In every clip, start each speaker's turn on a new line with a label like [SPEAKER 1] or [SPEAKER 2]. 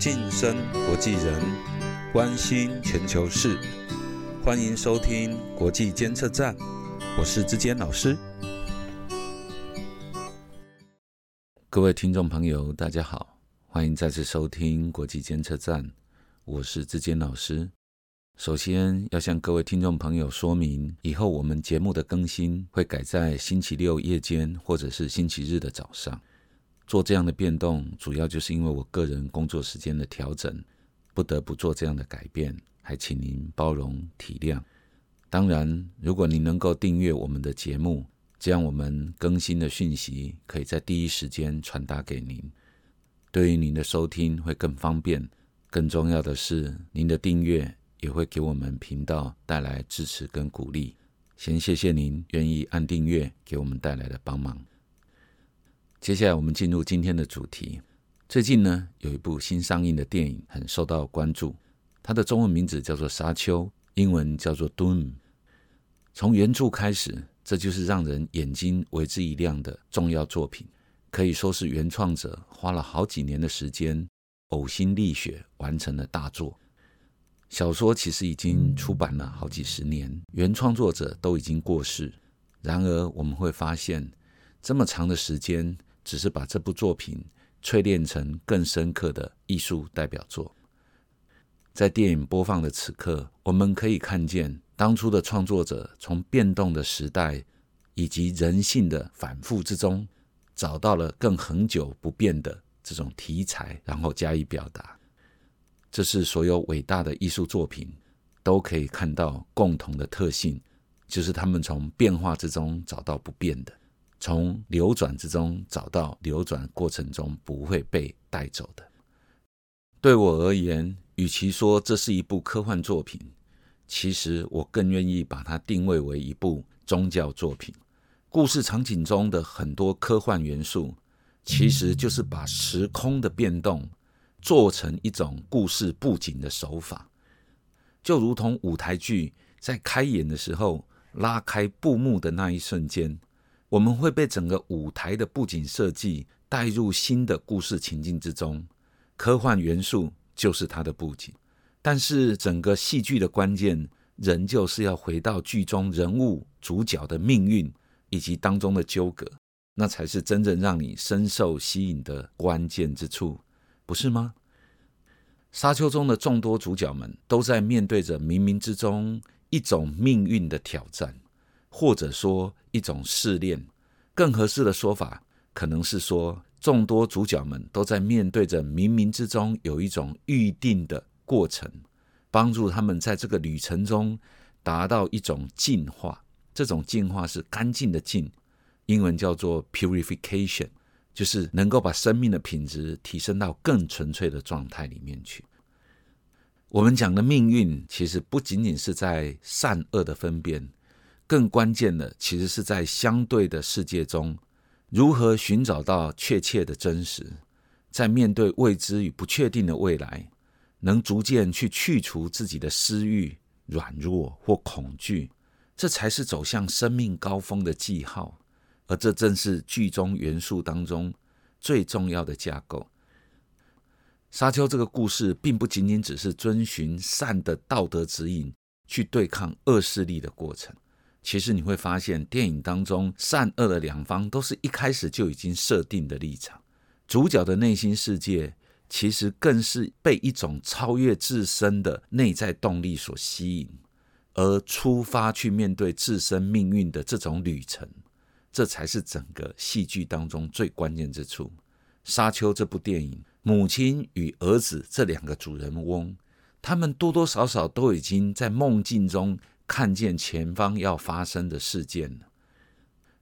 [SPEAKER 1] 晋升国际人，关心全球事，欢迎收听国际监测站，我是志坚老师。各位听众朋友，大家好，欢迎再次收听国际监测站，我是志坚老师。首先要向各位听众朋友说明，以后我们节目的更新会改在星期六夜间或者是星期日的早上。做这样的变动，主要就是因为我个人工作时间的调整，不得不做这样的改变，还请您包容体谅。当然，如果您能够订阅我们的节目，这样我们更新的讯息可以在第一时间传达给您，对于您的收听会更方便。更重要的是，您的订阅也会给我们频道带来支持跟鼓励。先谢谢您愿意按订阅给我们带来的帮忙。接下来我们进入今天的主题。最近呢，有一部新上映的电影很受到关注，它的中文名字叫做《沙丘》，英文叫做《Doom》。从原著开始，这就是让人眼睛为之一亮的重要作品，可以说是原创者花了好几年的时间，呕心沥血完成了大作。小说其实已经出版了好几十年，原创作者都已经过世。然而我们会发现，这么长的时间。只是把这部作品淬炼成更深刻的艺术代表作。在电影播放的此刻，我们可以看见当初的创作者从变动的时代以及人性的反复之中，找到了更恒久不变的这种题材，然后加以表达。这是所有伟大的艺术作品都可以看到共同的特性，就是他们从变化之中找到不变的。从流转之中找到流转过程中不会被带走的。对我而言，与其说这是一部科幻作品，其实我更愿意把它定位为一部宗教作品。故事场景中的很多科幻元素，其实就是把时空的变动做成一种故事布景的手法，就如同舞台剧在开演的时候拉开布幕的那一瞬间。我们会被整个舞台的布景设计带入新的故事情境之中，科幻元素就是它的布景。但是整个戏剧的关键仍旧是要回到剧中人物主角的命运以及当中的纠葛，那才是真正让你深受吸引的关键之处，不是吗？沙丘中的众多主角们都在面对着冥冥之中一种命运的挑战。或者说一种试炼，更合适的说法可能是说，众多主角们都在面对着冥冥之中有一种预定的过程，帮助他们在这个旅程中达到一种进化。这种进化是干净的净，英文叫做 purification，就是能够把生命的品质提升到更纯粹的状态里面去。我们讲的命运，其实不仅仅是在善恶的分辨。更关键的，其实是在相对的世界中，如何寻找到确切的真实，在面对未知与不确定的未来，能逐渐去去除自己的私欲、软弱或恐惧，这才是走向生命高峰的记号。而这正是剧中元素当中最重要的架构。沙丘这个故事，并不仅仅只是遵循善的道德指引去对抗恶势力的过程。其实你会发现，电影当中善恶的两方都是一开始就已经设定的立场。主角的内心世界其实更是被一种超越自身的内在动力所吸引，而出发去面对自身命运的这种旅程，这才是整个戏剧当中最关键之处。《沙丘》这部电影，母亲与儿子这两个主人翁，他们多多少少都已经在梦境中。看见前方要发生的事件。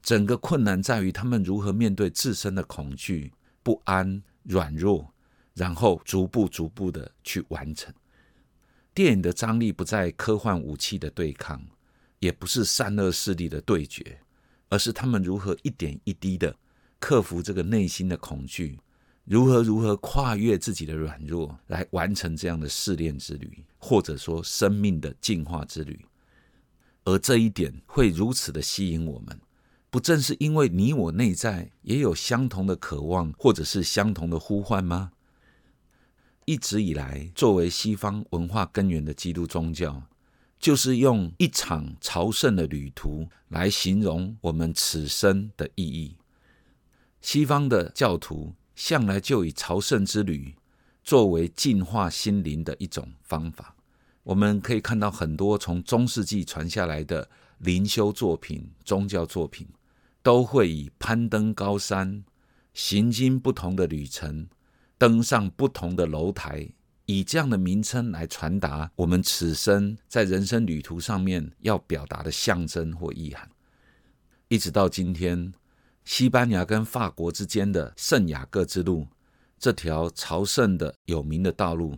[SPEAKER 1] 整个困难在于他们如何面对自身的恐惧、不安、软弱，然后逐步、逐步的去完成。电影的张力不在科幻武器的对抗，也不是善恶势力的对决，而是他们如何一点一滴的克服这个内心的恐惧，如何如何跨越自己的软弱，来完成这样的试炼之旅，或者说生命的进化之旅。而这一点会如此的吸引我们，不正是因为你我内在也有相同的渴望，或者是相同的呼唤吗？一直以来作为西方文化根源的基督宗教，就是用一场朝圣的旅途来形容我们此生的意义。西方的教徒向来就以朝圣之旅作为净化心灵的一种方法。我们可以看到很多从中世纪传下来的灵修作品、宗教作品，都会以攀登高山、行经不同的旅程、登上不同的楼台，以这样的名称来传达我们此生在人生旅途上面要表达的象征或意涵。一直到今天，西班牙跟法国之间的圣雅各之路这条朝圣的有名的道路。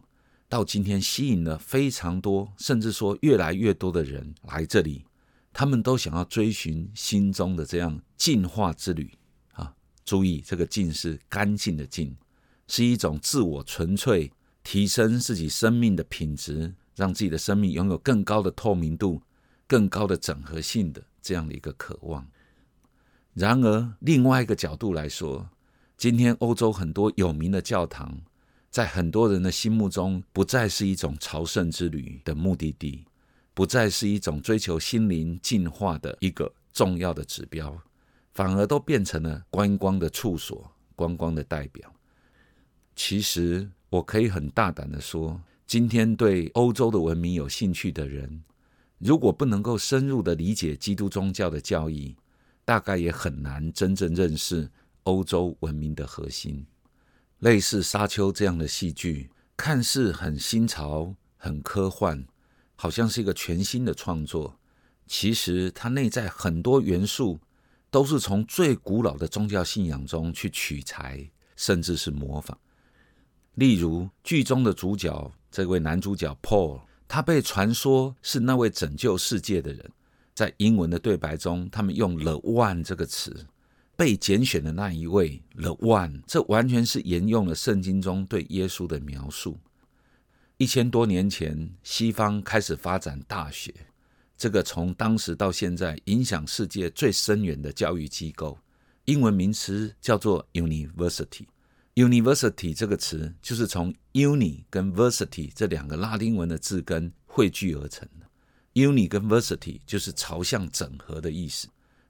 [SPEAKER 1] 到今天，吸引了非常多，甚至说越来越多的人来这里。他们都想要追寻心中的这样净化之旅啊！注意，这个“净”是干净的“净”，是一种自我纯粹、提升自己生命的品质，让自己的生命拥有更高的透明度、更高的整合性的这样的一个渴望。然而，另外一个角度来说，今天欧洲很多有名的教堂。在很多人的心目中，不再是一种朝圣之旅的目的地，不再是一种追求心灵进化的一个重要的指标，反而都变成了观光的处所、观光的代表。其实，我可以很大胆的说，今天对欧洲的文明有兴趣的人，如果不能够深入的理解基督宗教的教义，大概也很难真正认识欧洲文明的核心。类似《沙丘》这样的戏剧，看似很新潮、很科幻，好像是一个全新的创作。其实它内在很多元素，都是从最古老的宗教信仰中去取材，甚至是模仿。例如剧中的主角，这位男主角 Paul，他被传说是那位拯救世界的人。在英文的对白中，他们用 “the one” 这个词。被拣选的那一位，the one，这完全是沿用了圣经中对耶稣的描述。一千多年前，西方开始发展大学，这个从当时到现在影响世界最深远的教育机构，英文名词叫做 university。university 这个词就是从 uni 跟 versity 这两个拉丁文的字根汇聚而成的。uni 跟 versity 就是朝向整合的意思。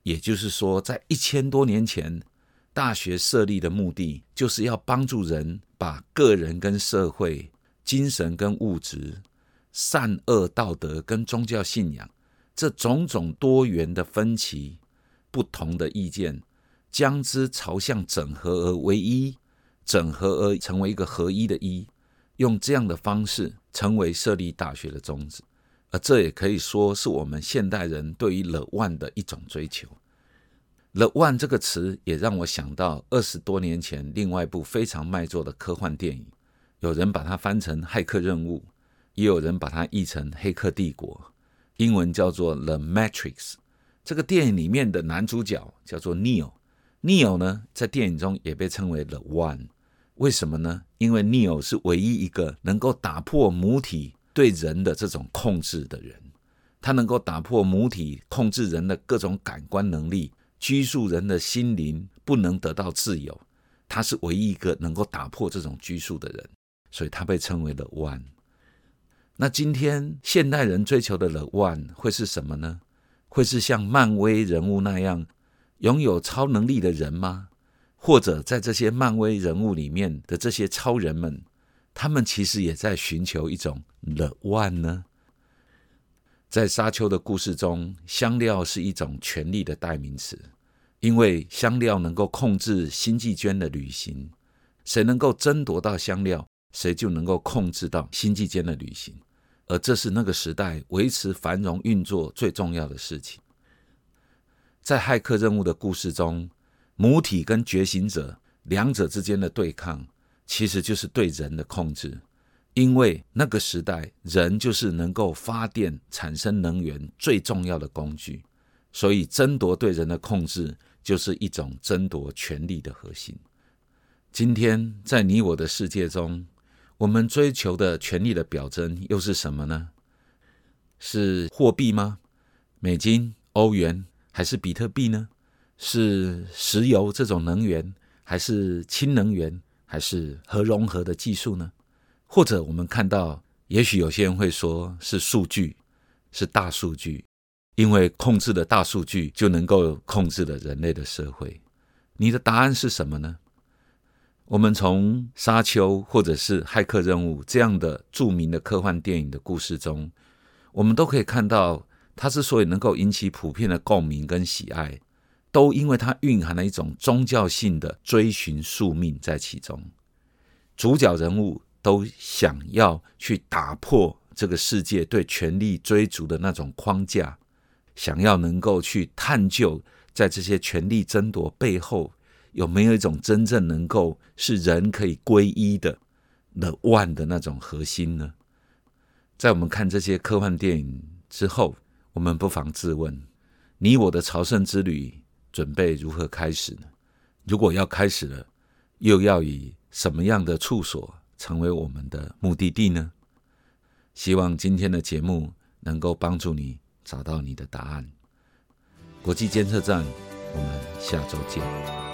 [SPEAKER 1] 也就是说，在一千多年前，大学设立的目的就是要帮助人把个人跟社会、精神跟物质、善恶道德跟宗教信仰这种种多元的分歧、不同的意见，将之朝向整合而为一，整合而成为一个合一的“一”，用这样的方式成为设立大学的宗旨。而这也可以说是我们现代人对于 “the one” 的一种追求。“the one” 这个词也让我想到二十多年前另外一部非常卖座的科幻电影，有人把它翻成《骇客任务》，也有人把它译成《黑客帝国》，英文叫做《The Matrix》。这个电影里面的男主角叫做 Neo，Neo 呢在电影中也被称为 “the one”。为什么呢？因为 Neo 是唯一一个能够打破母体。对人的这种控制的人，他能够打破母体控制人的各种感官能力，拘束人的心灵，不能得到自由。他是唯一一个能够打破这种拘束的人，所以他被称为了 One。那今天现代人追求的 One 会是什么呢？会是像漫威人物那样拥有超能力的人吗？或者在这些漫威人物里面的这些超人们？他们其实也在寻求一种 the one 呢。在沙丘的故事中，香料是一种权力的代名词，因为香料能够控制星际间的旅行，谁能够争夺到香料，谁就能够控制到星际间的旅行，而这是那个时代维持繁荣运作最重要的事情。在骇客任务的故事中，母体跟觉醒者两者之间的对抗。其实就是对人的控制，因为那个时代人就是能够发电产生能源最重要的工具，所以争夺对人的控制就是一种争夺权力的核心。今天在你我的世界中，我们追求的权力的表征又是什么呢？是货币吗？美金、欧元还是比特币呢？是石油这种能源，还是氢能源？还是核融合的技术呢？或者我们看到，也许有些人会说是数据，是大数据，因为控制了大数据，就能够控制了人类的社会。你的答案是什么呢？我们从《沙丘》或者是《骇客任务》这样的著名的科幻电影的故事中，我们都可以看到，它之所以能够引起普遍的共鸣跟喜爱，都因为它蕴含了一种宗教性的追寻宿命在其中。主角人物都想要去打破这个世界对权力追逐的那种框架，想要能够去探究，在这些权力争夺背后。有没有一种真正能够是人可以归一的 The One 的那种核心呢？在我们看这些科幻电影之后，我们不妨自问：你我的朝圣之旅准备如何开始呢？如果要开始了，又要以什么样的处所成为我们的目的地呢？希望今天的节目能够帮助你找到你的答案。国际监测站，我们下周见。